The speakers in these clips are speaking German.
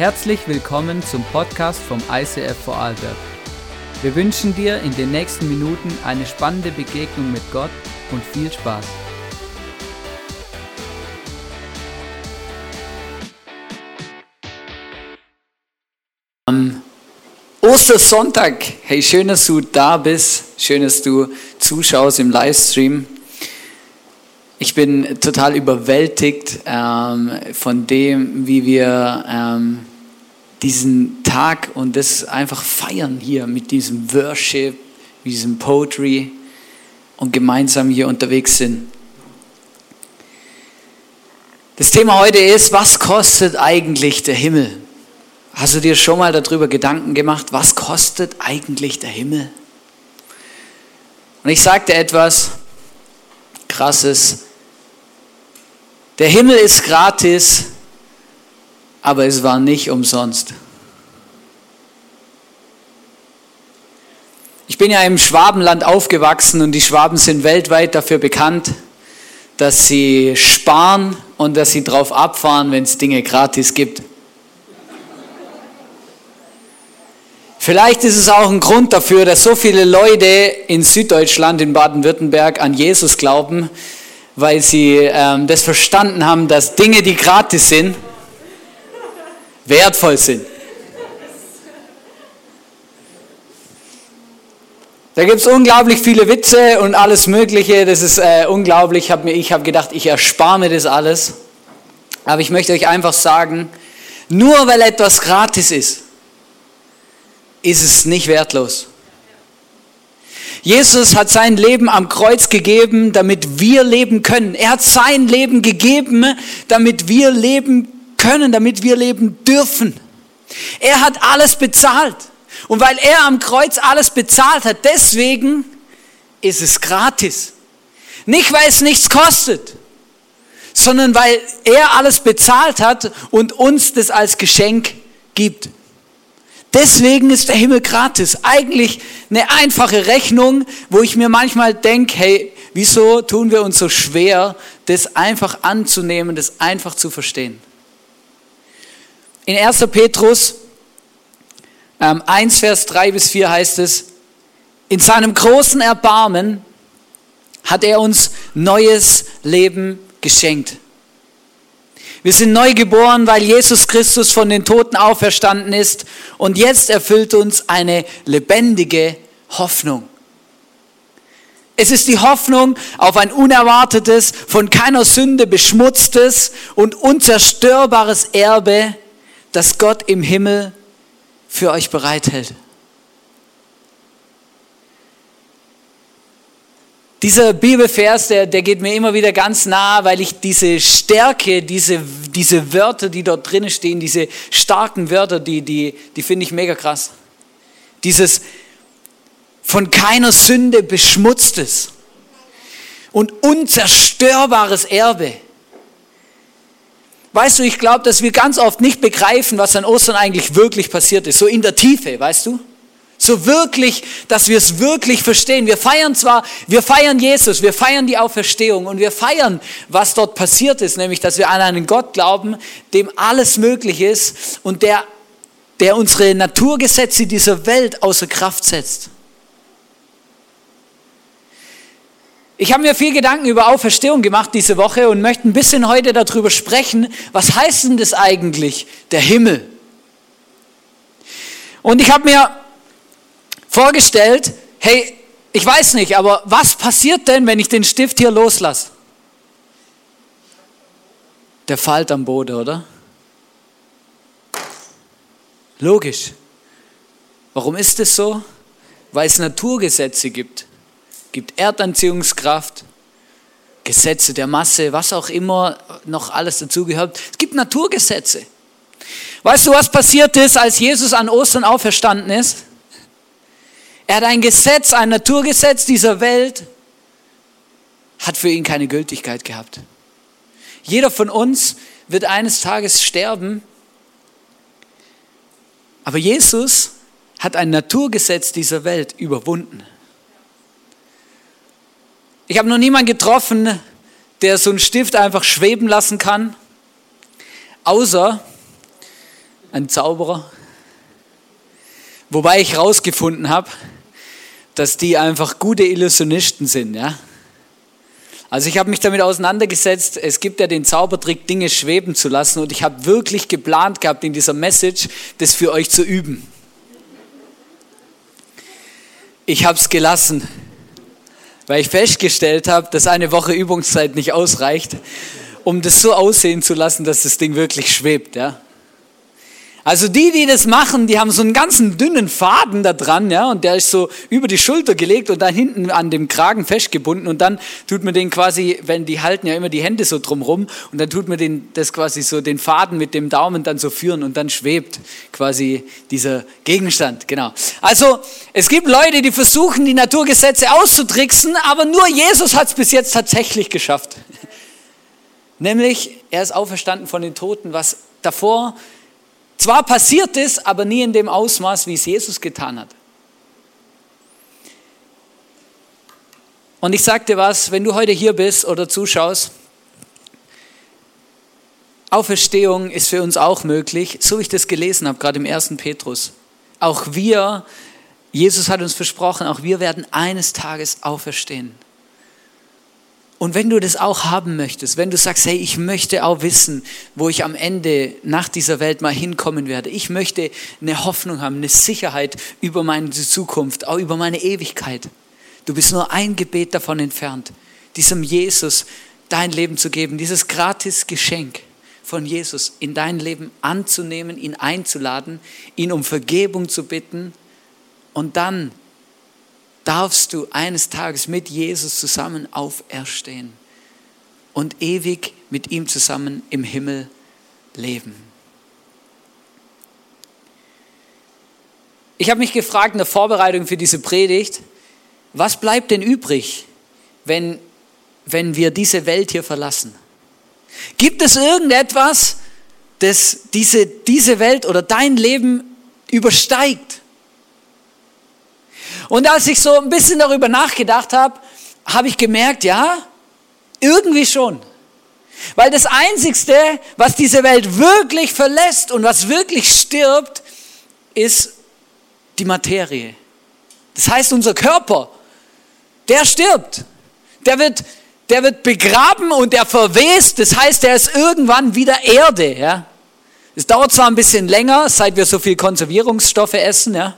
Herzlich willkommen zum Podcast vom ICF Vorarlberg. Wir wünschen dir in den nächsten Minuten eine spannende Begegnung mit Gott und viel Spaß. Am Ostersonntag, hey, schön, dass du da bist, schön, dass du zuschaust im Livestream. Ich bin total überwältigt ähm, von dem, wie wir ähm, diesen Tag und das einfach feiern hier mit diesem Worship, mit diesem Poetry und gemeinsam hier unterwegs sind. Das Thema heute ist, was kostet eigentlich der Himmel? Hast du dir schon mal darüber Gedanken gemacht, was kostet eigentlich der Himmel? Und ich sagte etwas Krasses. Der Himmel ist gratis, aber es war nicht umsonst. Ich bin ja im Schwabenland aufgewachsen und die Schwaben sind weltweit dafür bekannt, dass sie sparen und dass sie drauf abfahren, wenn es Dinge gratis gibt. Vielleicht ist es auch ein Grund dafür, dass so viele Leute in Süddeutschland, in Baden-Württemberg an Jesus glauben, weil sie ähm, das verstanden haben, dass Dinge, die gratis sind, wertvoll sind. Da gibt es unglaublich viele Witze und alles Mögliche. Das ist äh, unglaublich. Ich habe hab gedacht, ich erspare mir das alles. Aber ich möchte euch einfach sagen, nur weil etwas gratis ist, ist es nicht wertlos. Jesus hat sein Leben am Kreuz gegeben, damit wir leben können. Er hat sein Leben gegeben, damit wir leben können, damit wir leben dürfen. Er hat alles bezahlt. Und weil er am Kreuz alles bezahlt hat, deswegen ist es gratis. Nicht, weil es nichts kostet, sondern weil er alles bezahlt hat und uns das als Geschenk gibt. Deswegen ist der Himmel gratis. Eigentlich eine einfache Rechnung, wo ich mir manchmal denke, hey, wieso tun wir uns so schwer, das einfach anzunehmen, das einfach zu verstehen. In 1. Petrus ähm, 1, Vers 3 bis 4 heißt es, in seinem großen Erbarmen hat er uns neues Leben geschenkt. Wir sind neu geboren, weil Jesus Christus von den Toten auferstanden ist und jetzt erfüllt uns eine lebendige Hoffnung. Es ist die Hoffnung auf ein unerwartetes, von keiner Sünde beschmutztes und unzerstörbares Erbe, das Gott im Himmel für euch bereithält. Dieser Bibelvers, der, der geht mir immer wieder ganz nah, weil ich diese Stärke, diese, diese Wörter, die dort drinnen stehen, diese starken Wörter, die, die, die finde ich mega krass. Dieses von keiner Sünde beschmutztes und unzerstörbares Erbe. Weißt du, ich glaube, dass wir ganz oft nicht begreifen, was an Ostern eigentlich wirklich passiert ist, so in der Tiefe, weißt du? So wirklich, dass wir es wirklich verstehen. Wir feiern zwar, wir feiern Jesus, wir feiern die Auferstehung und wir feiern, was dort passiert ist, nämlich, dass wir an einen Gott glauben, dem alles möglich ist und der, der unsere Naturgesetze dieser Welt außer Kraft setzt. Ich habe mir viel Gedanken über Auferstehung gemacht diese Woche und möchte ein bisschen heute darüber sprechen, was heißt denn das eigentlich, der Himmel? Und ich habe mir vorgestellt, hey, ich weiß nicht, aber was passiert denn, wenn ich den Stift hier loslasse? Der fällt am Boden, oder? Logisch. Warum ist es so? Weil es Naturgesetze gibt. Es gibt Erdanziehungskraft, Gesetze der Masse, was auch immer noch alles dazugehört. Es gibt Naturgesetze. Weißt du, was passiert ist, als Jesus an Ostern auferstanden ist? Er hat ein Gesetz, ein Naturgesetz dieser Welt, hat für ihn keine Gültigkeit gehabt. Jeder von uns wird eines Tages sterben, aber Jesus hat ein Naturgesetz dieser Welt überwunden. Ich habe noch niemanden getroffen, der so einen Stift einfach schweben lassen kann, außer ein Zauberer. Wobei ich herausgefunden habe, dass die einfach gute Illusionisten sind, ja. Also ich habe mich damit auseinandergesetzt, es gibt ja den Zaubertrick, Dinge schweben zu lassen und ich habe wirklich geplant gehabt in dieser Message, das für euch zu üben. Ich habe es gelassen, weil ich festgestellt habe, dass eine Woche Übungszeit nicht ausreicht, um das so aussehen zu lassen, dass das Ding wirklich schwebt. Ja? Also die, die das machen, die haben so einen ganzen dünnen Faden da dran, ja, und der ist so über die Schulter gelegt und dann hinten an dem Kragen festgebunden und dann tut man den quasi, wenn die halten ja immer die Hände so drumrum und dann tut man den, das quasi so den Faden mit dem Daumen dann so führen und dann schwebt quasi dieser Gegenstand, genau. Also es gibt Leute, die versuchen, die Naturgesetze auszutricksen, aber nur Jesus hat es bis jetzt tatsächlich geschafft. Nämlich, er ist auferstanden von den Toten, was davor zwar passiert ist, aber nie in dem Ausmaß, wie es Jesus getan hat. Und ich dir was, wenn du heute hier bist oder zuschaust, Auferstehung ist für uns auch möglich, so wie ich das gelesen habe, gerade im ersten Petrus. Auch wir, Jesus hat uns versprochen, auch wir werden eines Tages auferstehen. Und wenn du das auch haben möchtest, wenn du sagst, hey, ich möchte auch wissen, wo ich am Ende nach dieser Welt mal hinkommen werde. Ich möchte eine Hoffnung haben, eine Sicherheit über meine Zukunft, auch über meine Ewigkeit. Du bist nur ein Gebet davon entfernt, diesem Jesus dein Leben zu geben, dieses gratis Geschenk von Jesus in dein Leben anzunehmen, ihn einzuladen, ihn um Vergebung zu bitten und dann darfst du eines Tages mit Jesus zusammen auferstehen und ewig mit ihm zusammen im Himmel leben. Ich habe mich gefragt in der Vorbereitung für diese Predigt, was bleibt denn übrig, wenn, wenn wir diese Welt hier verlassen? Gibt es irgendetwas, das diese, diese Welt oder dein Leben übersteigt? Und als ich so ein bisschen darüber nachgedacht habe, habe ich gemerkt, ja, irgendwie schon. Weil das Einzigste, was diese Welt wirklich verlässt und was wirklich stirbt, ist die Materie. Das heißt, unser Körper, der stirbt. Der wird, der wird begraben und der verwest. Das heißt, er ist irgendwann wieder Erde. Ja? Es dauert zwar ein bisschen länger, seit wir so viel Konservierungsstoffe essen, ja?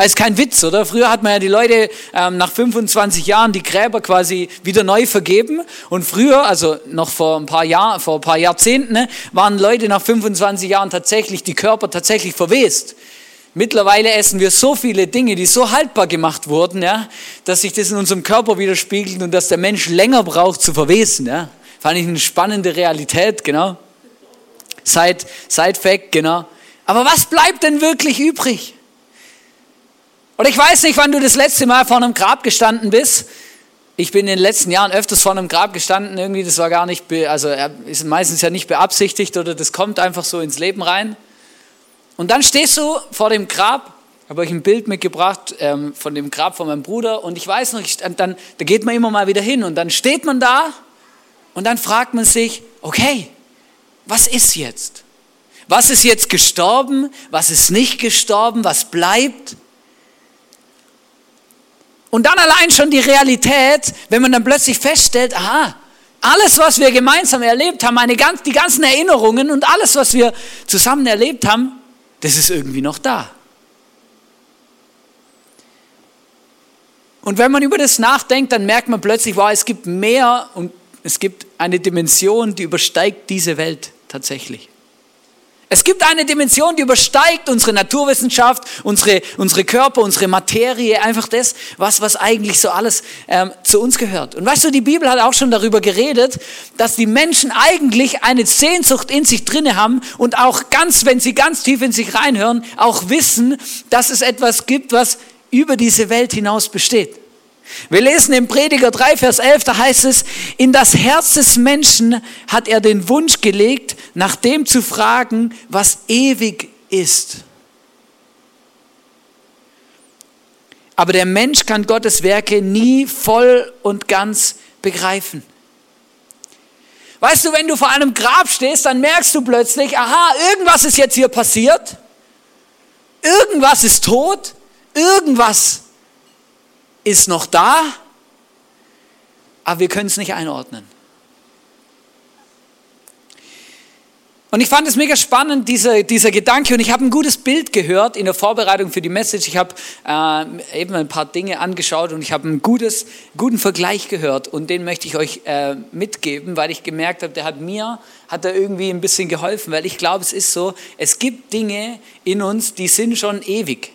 Das ist kein Witz, oder? Früher hat man ja die Leute ähm, nach 25 Jahren die Gräber quasi wieder neu vergeben. Und früher, also noch vor ein paar Jahren, vor ein paar Jahrzehnten, ne, waren Leute nach 25 Jahren tatsächlich, die Körper tatsächlich verwest. Mittlerweile essen wir so viele Dinge, die so haltbar gemacht wurden, ja, dass sich das in unserem Körper widerspiegelt und dass der Mensch länger braucht zu verwesen. Ja. Fand ich eine spannende Realität, genau. Side, Side Fact, genau. Aber was bleibt denn wirklich übrig? Oder ich weiß nicht, wann du das letzte Mal vor einem Grab gestanden bist. Ich bin in den letzten Jahren öfters vor einem Grab gestanden. Irgendwie, das war gar nicht, also ist meistens ja nicht beabsichtigt oder das kommt einfach so ins Leben rein. Und dann stehst du vor dem Grab, habe euch ein Bild mitgebracht ähm, von dem Grab von meinem Bruder und ich weiß noch, ich, dann, da geht man immer mal wieder hin und dann steht man da und dann fragt man sich, okay, was ist jetzt? Was ist jetzt gestorben? Was ist nicht gestorben? Was bleibt? Und dann allein schon die Realität, wenn man dann plötzlich feststellt, aha, alles, was wir gemeinsam erlebt haben, eine die ganzen Erinnerungen und alles, was wir zusammen erlebt haben, das ist irgendwie noch da. Und wenn man über das nachdenkt, dann merkt man plötzlich, wow, es gibt mehr und es gibt eine Dimension, die übersteigt diese Welt tatsächlich. Es gibt eine Dimension, die übersteigt unsere Naturwissenschaft, unsere, unsere Körper, unsere Materie, einfach das, was, was eigentlich so alles ähm, zu uns gehört. Und weißt du, die Bibel hat auch schon darüber geredet, dass die Menschen eigentlich eine Sehnsucht in sich drinne haben und auch ganz, wenn sie ganz tief in sich reinhören, auch wissen, dass es etwas gibt, was über diese Welt hinaus besteht. Wir lesen im Prediger 3, Vers 11, da heißt es, in das Herz des Menschen hat er den Wunsch gelegt, nach dem zu fragen, was ewig ist. Aber der Mensch kann Gottes Werke nie voll und ganz begreifen. Weißt du, wenn du vor einem Grab stehst, dann merkst du plötzlich, aha, irgendwas ist jetzt hier passiert. Irgendwas ist tot. Irgendwas ist noch da. Aber wir können es nicht einordnen. Und ich fand es mega spannend, dieser, dieser Gedanke. Und ich habe ein gutes Bild gehört in der Vorbereitung für die Message. Ich habe äh, eben ein paar Dinge angeschaut und ich habe einen guten Vergleich gehört. Und den möchte ich euch äh, mitgeben, weil ich gemerkt habe, der hat mir, hat er irgendwie ein bisschen geholfen. Weil ich glaube, es ist so, es gibt Dinge in uns, die sind schon ewig.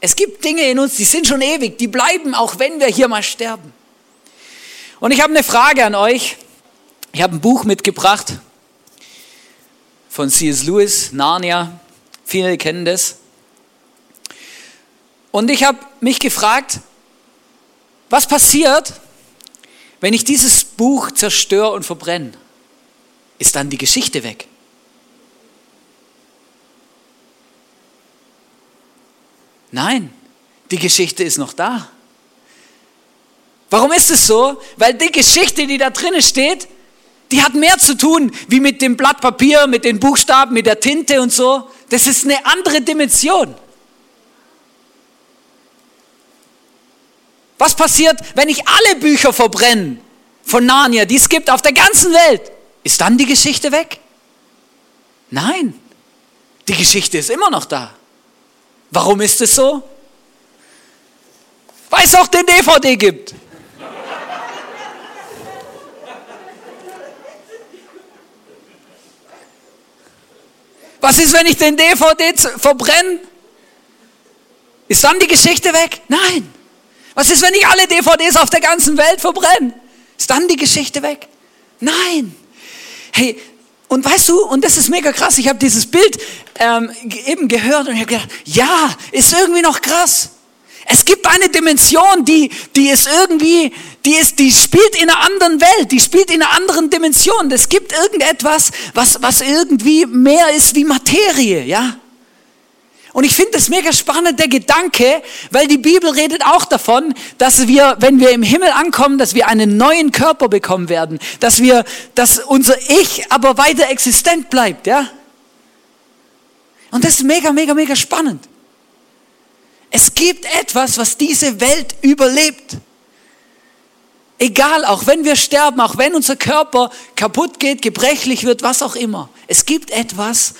Es gibt Dinge in uns, die sind schon ewig. Die bleiben, auch wenn wir hier mal sterben. Und ich habe eine Frage an euch. Ich habe ein Buch mitgebracht von C.S. Lewis, Narnia. Viele kennen das. Und ich habe mich gefragt, was passiert, wenn ich dieses Buch zerstöre und verbrenne? Ist dann die Geschichte weg? Nein, die Geschichte ist noch da. Warum ist es so? Weil die Geschichte, die da drinnen steht, die hat mehr zu tun wie mit dem Blatt Papier, mit den Buchstaben, mit der Tinte und so. Das ist eine andere Dimension. Was passiert, wenn ich alle Bücher verbrenne von Narnia, die es gibt auf der ganzen Welt? Ist dann die Geschichte weg? Nein, die Geschichte ist immer noch da. Warum ist es so? Weil es auch den DVD gibt. Was ist, wenn ich den DVD verbrenne? Ist dann die Geschichte weg? Nein. Was ist, wenn ich alle DVDs auf der ganzen Welt verbrenne? Ist dann die Geschichte weg? Nein. Hey, und weißt du, und das ist mega krass, ich habe dieses Bild ähm, eben gehört und ich habe gedacht, ja, ist irgendwie noch krass. Es gibt eine Dimension, die, die ist irgendwie, die ist, die spielt in einer anderen Welt, die spielt in einer anderen Dimension. Es gibt irgendetwas, was, was irgendwie mehr ist wie Materie, ja. Und ich finde das mega spannend, der Gedanke, weil die Bibel redet auch davon, dass wir, wenn wir im Himmel ankommen, dass wir einen neuen Körper bekommen werden, dass wir, dass unser Ich aber weiter existent bleibt, ja. Und das ist mega, mega, mega spannend. Es gibt etwas, was diese Welt überlebt. Egal, auch wenn wir sterben, auch wenn unser Körper kaputt geht, gebrechlich wird, was auch immer. Es gibt etwas,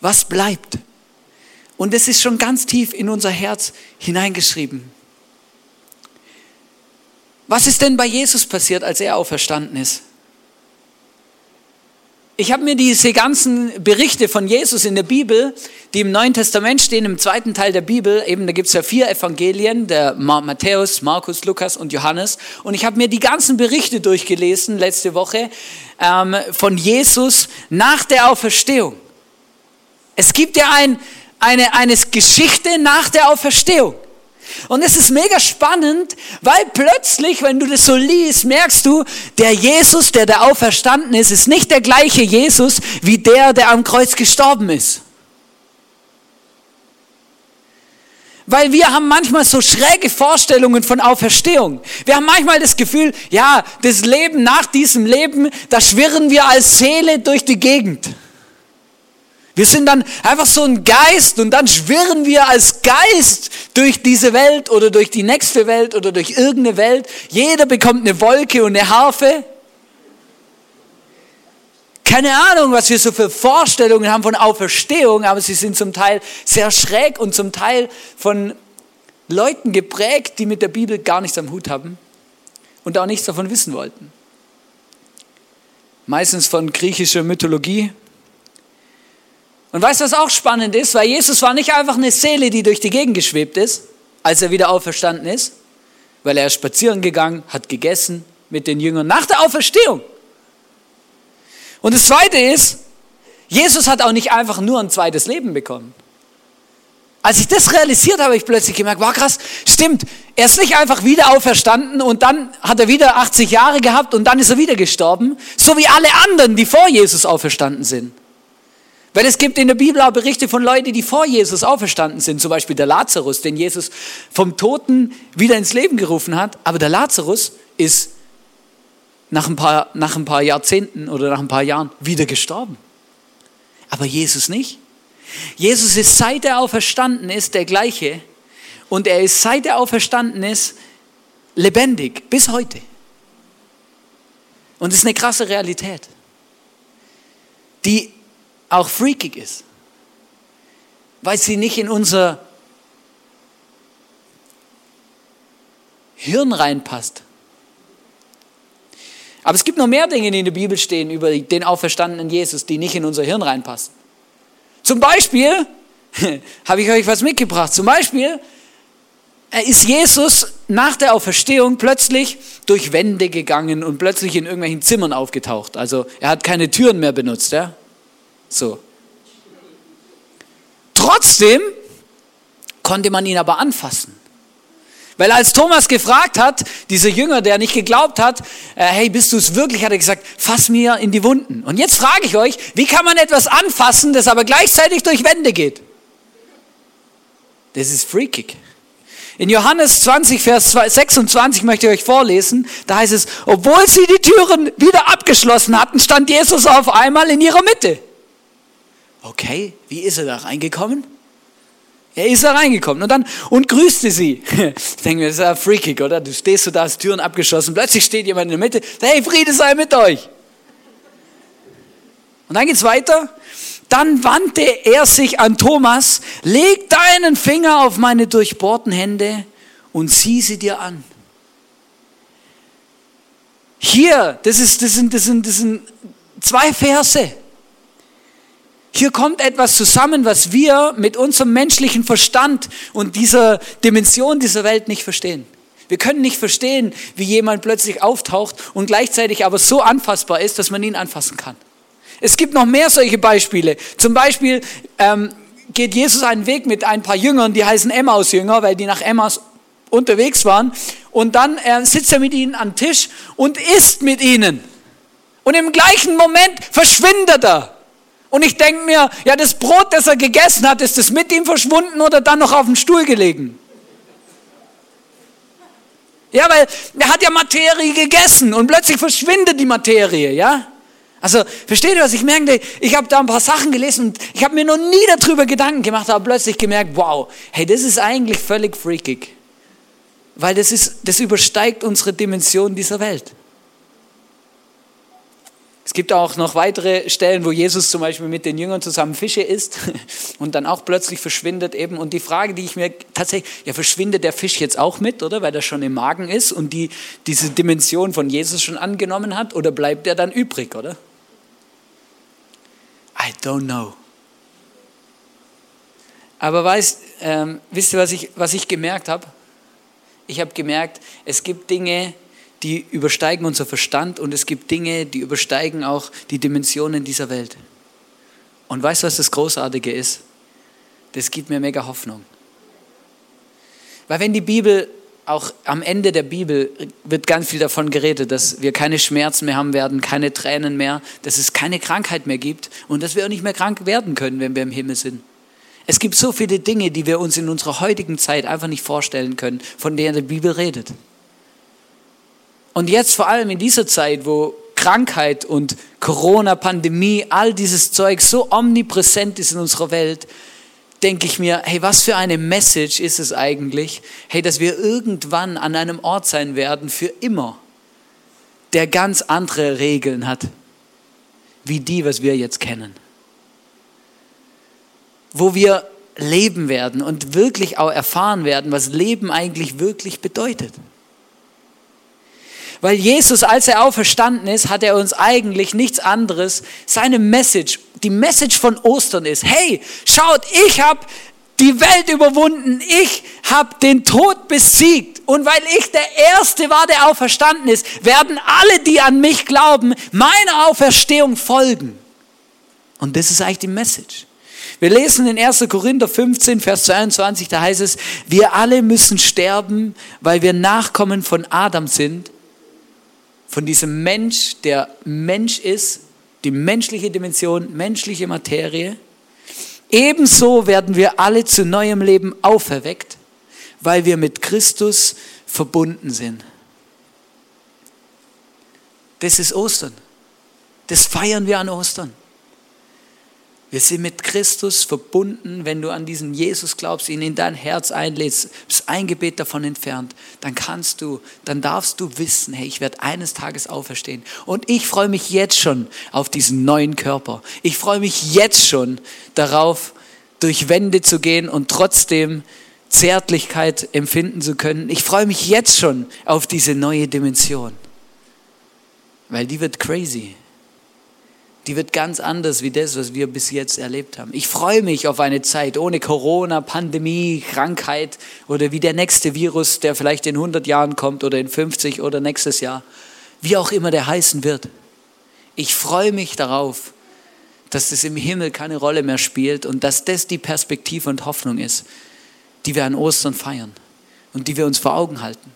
was bleibt. Und es ist schon ganz tief in unser Herz hineingeschrieben. Was ist denn bei Jesus passiert, als er auferstanden ist? Ich habe mir diese ganzen Berichte von Jesus in der Bibel, die im Neuen Testament stehen, im zweiten Teil der Bibel, eben da gibt es ja vier Evangelien, der Matthäus, Markus, Lukas und Johannes. Und ich habe mir die ganzen Berichte durchgelesen letzte Woche ähm, von Jesus nach der Auferstehung. Es gibt ja ein, eine, eine Geschichte nach der Auferstehung. Und es ist mega spannend, weil plötzlich, wenn du das so liest, merkst du, der Jesus, der da auferstanden ist, ist nicht der gleiche Jesus wie der, der am Kreuz gestorben ist. Weil wir haben manchmal so schräge Vorstellungen von Auferstehung. Wir haben manchmal das Gefühl, ja, das Leben nach diesem Leben, da schwirren wir als Seele durch die Gegend. Wir sind dann einfach so ein Geist und dann schwirren wir als Geist durch diese Welt oder durch die nächste Welt oder durch irgendeine Welt. Jeder bekommt eine Wolke und eine Harfe. Keine Ahnung, was wir so für Vorstellungen haben von Auferstehung, aber sie sind zum Teil sehr schräg und zum Teil von Leuten geprägt, die mit der Bibel gar nichts am Hut haben und auch nichts davon wissen wollten. Meistens von griechischer Mythologie und weißt du, was auch spannend ist? Weil Jesus war nicht einfach eine Seele, die durch die Gegend geschwebt ist, als er wieder auferstanden ist, weil er ist spazieren gegangen, hat gegessen mit den Jüngern nach der Auferstehung. Und das Zweite ist, Jesus hat auch nicht einfach nur ein zweites Leben bekommen. Als ich das realisiert habe, habe ich plötzlich gemerkt, war krass, stimmt, er ist nicht einfach wieder auferstanden und dann hat er wieder 80 Jahre gehabt und dann ist er wieder gestorben, so wie alle anderen, die vor Jesus auferstanden sind. Weil es gibt in der Bibel auch Berichte von Leuten, die vor Jesus auferstanden sind. Zum Beispiel der Lazarus, den Jesus vom Toten wieder ins Leben gerufen hat. Aber der Lazarus ist nach ein, paar, nach ein paar Jahrzehnten oder nach ein paar Jahren wieder gestorben. Aber Jesus nicht. Jesus ist seit er auferstanden ist der gleiche und er ist seit er auferstanden ist lebendig bis heute. Und das ist eine krasse Realität, die auch freakig ist, weil sie nicht in unser Hirn reinpasst. Aber es gibt noch mehr Dinge, die in der Bibel stehen über den auferstandenen Jesus, die nicht in unser Hirn reinpassen. Zum Beispiel, habe ich euch was mitgebracht, zum Beispiel ist Jesus nach der Auferstehung plötzlich durch Wände gegangen und plötzlich in irgendwelchen Zimmern aufgetaucht. Also er hat keine Türen mehr benutzt, ja? So. Trotzdem konnte man ihn aber anfassen. Weil als Thomas gefragt hat, dieser Jünger, der nicht geglaubt hat, äh, hey, bist du es wirklich, hat er gesagt, fass mir in die Wunden. Und jetzt frage ich euch, wie kann man etwas anfassen, das aber gleichzeitig durch Wände geht? Das ist freakig. In Johannes 20, Vers 26 möchte ich euch vorlesen, da heißt es, obwohl sie die Türen wieder abgeschlossen hatten, stand Jesus auf einmal in ihrer Mitte. Okay, wie ist er da reingekommen? Er ist da reingekommen und dann und grüßte sie. Ich denke mir, das ist ja freakig, oder? Du stehst so da, hast Türen abgeschossen, plötzlich steht jemand in der Mitte, hey, Friede sei mit euch. Und dann geht's weiter. Dann wandte er sich an Thomas, leg deinen Finger auf meine durchbohrten Hände und sieh sie dir an. Hier, das, ist, das, sind, das, sind, das sind zwei Verse. Hier kommt etwas zusammen, was wir mit unserem menschlichen Verstand und dieser Dimension dieser Welt nicht verstehen. Wir können nicht verstehen, wie jemand plötzlich auftaucht und gleichzeitig aber so anfassbar ist, dass man ihn anfassen kann. Es gibt noch mehr solche Beispiele. Zum Beispiel ähm, geht Jesus einen Weg mit ein paar Jüngern, die heißen Emmaus-Jünger, weil die nach Emmaus unterwegs waren. Und dann äh, sitzt er mit ihnen am Tisch und isst mit ihnen. Und im gleichen Moment verschwindet er. Und ich denke mir, ja, das Brot, das er gegessen hat, ist es mit ihm verschwunden oder dann noch auf dem Stuhl gelegen? Ja, weil er hat ja Materie gegessen und plötzlich verschwindet die Materie, ja? Also, versteht ihr was? Ich merke, ich habe da ein paar Sachen gelesen und ich habe mir noch nie darüber Gedanken gemacht, aber plötzlich gemerkt, wow, hey, das ist eigentlich völlig freakig. Weil das, ist, das übersteigt unsere Dimension dieser Welt. Es gibt auch noch weitere Stellen, wo Jesus zum Beispiel mit den Jüngern zusammen Fische isst und dann auch plötzlich verschwindet eben. Und die Frage, die ich mir tatsächlich, ja, verschwindet der Fisch jetzt auch mit, oder? Weil er schon im Magen ist und die, diese Dimension von Jesus schon angenommen hat, oder bleibt er dann übrig, oder? I don't know. Aber weißt, ähm, wisst ihr, was ich, was ich gemerkt habe? Ich habe gemerkt, es gibt Dinge, die übersteigen unser Verstand und es gibt Dinge, die übersteigen auch die Dimensionen dieser Welt. Und weißt du, was das Großartige ist? Das gibt mir mega Hoffnung. Weil wenn die Bibel, auch am Ende der Bibel wird ganz viel davon geredet, dass wir keine Schmerzen mehr haben werden, keine Tränen mehr, dass es keine Krankheit mehr gibt und dass wir auch nicht mehr krank werden können, wenn wir im Himmel sind. Es gibt so viele Dinge, die wir uns in unserer heutigen Zeit einfach nicht vorstellen können, von denen die Bibel redet. Und jetzt vor allem in dieser Zeit, wo Krankheit und Corona, Pandemie, all dieses Zeug so omnipräsent ist in unserer Welt, denke ich mir, hey, was für eine Message ist es eigentlich, hey, dass wir irgendwann an einem Ort sein werden, für immer, der ganz andere Regeln hat, wie die, was wir jetzt kennen. Wo wir leben werden und wirklich auch erfahren werden, was Leben eigentlich wirklich bedeutet. Weil Jesus, als er auferstanden ist, hat er uns eigentlich nichts anderes, seine Message, die Message von Ostern ist, hey, schaut, ich habe die Welt überwunden, ich habe den Tod besiegt. Und weil ich der Erste war, der auferstanden ist, werden alle, die an mich glauben, meiner Auferstehung folgen. Und das ist eigentlich die Message. Wir lesen in 1. Korinther 15, Vers 22, da heißt es, wir alle müssen sterben, weil wir Nachkommen von Adam sind von diesem Mensch, der Mensch ist, die menschliche Dimension, menschliche Materie. Ebenso werden wir alle zu neuem Leben auferweckt, weil wir mit Christus verbunden sind. Das ist Ostern. Das feiern wir an Ostern. Wir sind mit Christus verbunden. Wenn du an diesen Jesus glaubst, ihn in dein Herz einlädst, bist ein Gebet davon entfernt, dann kannst du, dann darfst du wissen, hey, ich werde eines Tages auferstehen. Und ich freue mich jetzt schon auf diesen neuen Körper. Ich freue mich jetzt schon darauf, durch Wände zu gehen und trotzdem Zärtlichkeit empfinden zu können. Ich freue mich jetzt schon auf diese neue Dimension, weil die wird crazy. Die wird ganz anders wie das, was wir bis jetzt erlebt haben. Ich freue mich auf eine Zeit ohne Corona, Pandemie, Krankheit oder wie der nächste Virus, der vielleicht in 100 Jahren kommt oder in 50 oder nächstes Jahr, wie auch immer der heißen wird. Ich freue mich darauf, dass das im Himmel keine Rolle mehr spielt und dass das die Perspektive und Hoffnung ist, die wir an Ostern feiern und die wir uns vor Augen halten.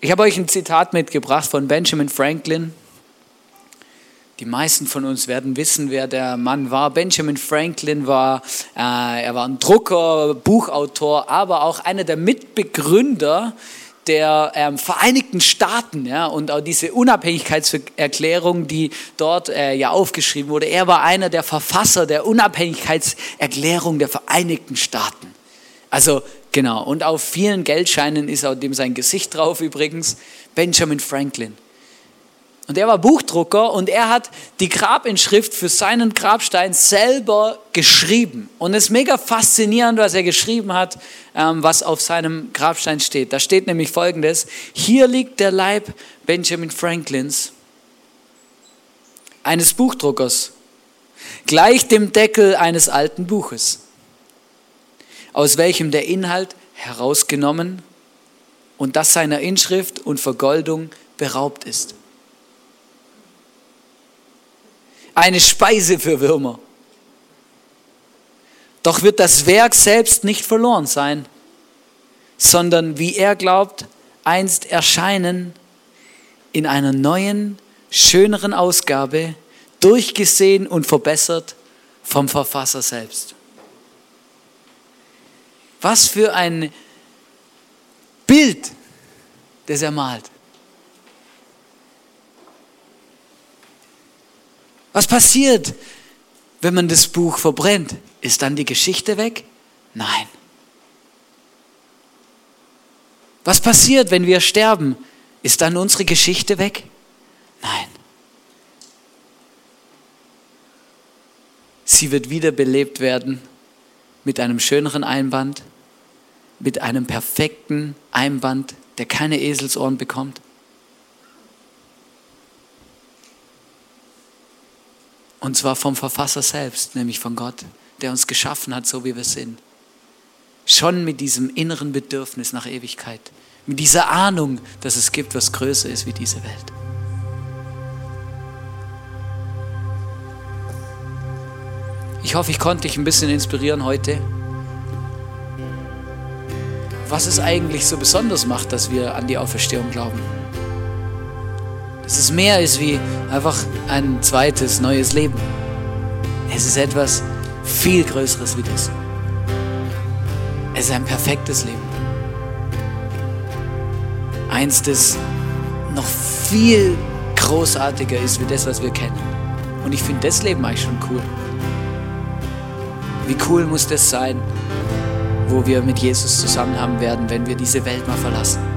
Ich habe euch ein Zitat mitgebracht von Benjamin Franklin. Die meisten von uns werden wissen, wer der Mann war. Benjamin Franklin war, äh, er war ein Drucker, Buchautor, aber auch einer der Mitbegründer der ähm, Vereinigten Staaten ja, und auch diese Unabhängigkeitserklärung, die dort äh, ja aufgeschrieben wurde. Er war einer der Verfasser der Unabhängigkeitserklärung der Vereinigten Staaten. Also genau, und auf vielen Geldscheinen ist auch dem sein Gesicht drauf übrigens, Benjamin Franklin. Und er war Buchdrucker und er hat die Grabinschrift für seinen Grabstein selber geschrieben. Und es ist mega faszinierend, was er geschrieben hat, ähm, was auf seinem Grabstein steht. Da steht nämlich folgendes, hier liegt der Leib Benjamin Franklins, eines Buchdruckers, gleich dem Deckel eines alten Buches, aus welchem der Inhalt herausgenommen und das seiner Inschrift und Vergoldung beraubt ist. Eine Speise für Würmer. Doch wird das Werk selbst nicht verloren sein, sondern wie er glaubt, einst erscheinen in einer neuen, schöneren Ausgabe, durchgesehen und verbessert vom Verfasser selbst. Was für ein Bild, das er malt. Was passiert, wenn man das Buch verbrennt? Ist dann die Geschichte weg? Nein. Was passiert, wenn wir sterben? Ist dann unsere Geschichte weg? Nein. Sie wird wiederbelebt werden mit einem schöneren Einband, mit einem perfekten Einband, der keine Eselsohren bekommt. Und zwar vom Verfasser selbst, nämlich von Gott, der uns geschaffen hat, so wie wir sind. Schon mit diesem inneren Bedürfnis nach Ewigkeit, mit dieser Ahnung, dass es gibt, was größer ist wie diese Welt. Ich hoffe, ich konnte dich ein bisschen inspirieren heute. Was es eigentlich so besonders macht, dass wir an die Auferstehung glauben dass es mehr ist wie einfach ein zweites, neues Leben. Es ist etwas viel Größeres wie das. Es ist ein perfektes Leben. Eins, das noch viel großartiger ist wie das, was wir kennen. Und ich finde das Leben eigentlich schon cool. Wie cool muss das sein, wo wir mit Jesus zusammen haben werden, wenn wir diese Welt mal verlassen.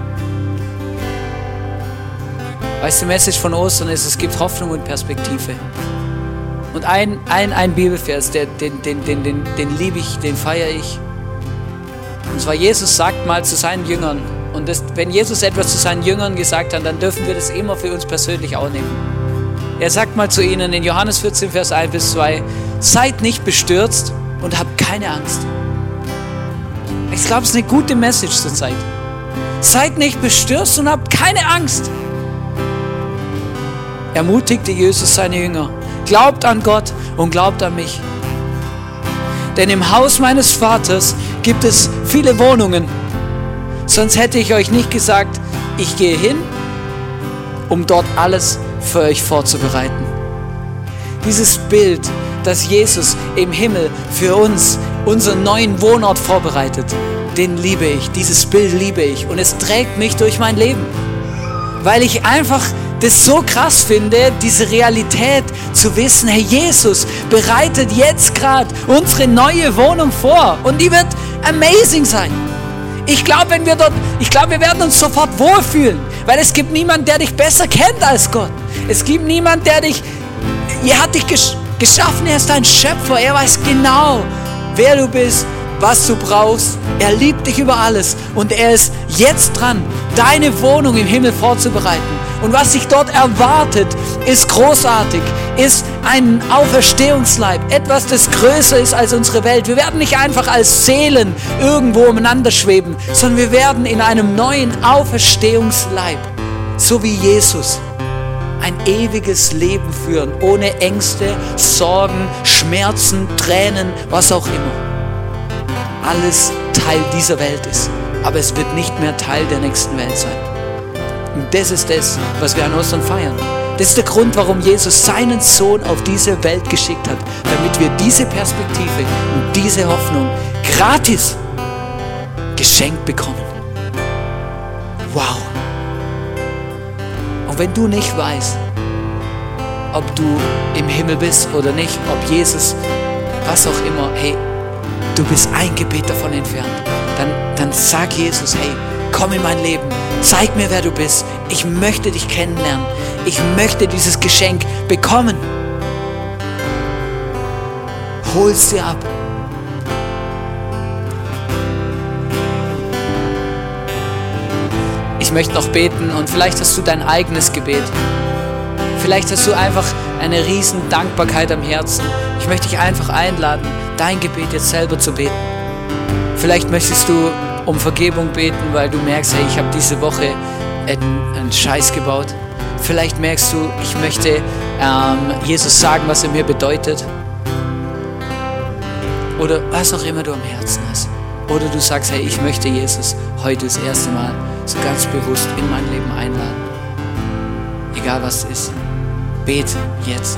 Weißt du, die Message von Ostern ist, es gibt Hoffnung und Perspektive. Und ein, ein, ein Bibelvers, der, den, den, den, den, den liebe ich, den feiere ich. Und zwar Jesus sagt mal zu seinen Jüngern, und das, wenn Jesus etwas zu seinen Jüngern gesagt hat, dann dürfen wir das immer für uns persönlich auch nehmen. Er sagt mal zu ihnen in Johannes 14, Vers 1 bis 2, seid nicht bestürzt und habt keine Angst. Ich glaube, es ist eine gute Message zur Zeit. Seid nicht bestürzt und habt keine Angst ermutigte Jesus seine Jünger. Glaubt an Gott und glaubt an mich. Denn im Haus meines Vaters gibt es viele Wohnungen. Sonst hätte ich euch nicht gesagt, ich gehe hin, um dort alles für euch vorzubereiten. Dieses Bild, dass Jesus im Himmel für uns unseren neuen Wohnort vorbereitet, den liebe ich. Dieses Bild liebe ich und es trägt mich durch mein Leben. weil ich einfach das so krass finde, diese Realität zu wissen, hey, Jesus bereitet jetzt gerade unsere neue Wohnung vor und die wird amazing sein. Ich glaube, wenn wir dort, ich glaube, wir werden uns sofort wohlfühlen, weil es gibt niemanden, der dich besser kennt als Gott. Es gibt niemanden, der dich, er hat dich geschaffen, er ist dein Schöpfer, er weiß genau, wer du bist, was du brauchst. Er liebt dich über alles und er ist jetzt dran, deine Wohnung im Himmel vorzubereiten. Und was sich dort erwartet, ist großartig, ist ein Auferstehungsleib, etwas, das größer ist als unsere Welt. Wir werden nicht einfach als Seelen irgendwo umeinander schweben, sondern wir werden in einem neuen Auferstehungsleib, so wie Jesus, ein ewiges Leben führen, ohne Ängste, Sorgen, Schmerzen, Tränen, was auch immer alles Teil dieser Welt ist. Aber es wird nicht mehr Teil der nächsten Welt sein. Und das ist das, was wir an Ostern feiern. Das ist der Grund, warum Jesus seinen Sohn auf diese Welt geschickt hat, damit wir diese Perspektive und diese Hoffnung gratis geschenkt bekommen. Wow. Und wenn du nicht weißt, ob du im Himmel bist oder nicht, ob Jesus, was auch immer, hey, du bist ein Gebet davon entfernt, dann, sag Jesus, hey, komm in mein Leben, zeig mir, wer du bist. Ich möchte dich kennenlernen. Ich möchte dieses Geschenk bekommen. Hol dir ab. Ich möchte noch beten und vielleicht hast du dein eigenes Gebet. Vielleicht hast du einfach eine riesen Dankbarkeit am Herzen. Ich möchte dich einfach einladen, dein Gebet jetzt selber zu beten. Vielleicht möchtest du um Vergebung beten, weil du merkst, hey, ich habe diese Woche einen, Scheiß gebaut. Vielleicht merkst du, ich möchte ähm, Jesus sagen, was er mir bedeutet. Oder was auch immer du am Herzen hast. Oder du sagst, hey, ich möchte Jesus heute das erste Mal so ganz bewusst in mein Leben einladen. Egal was es ist. Bete jetzt.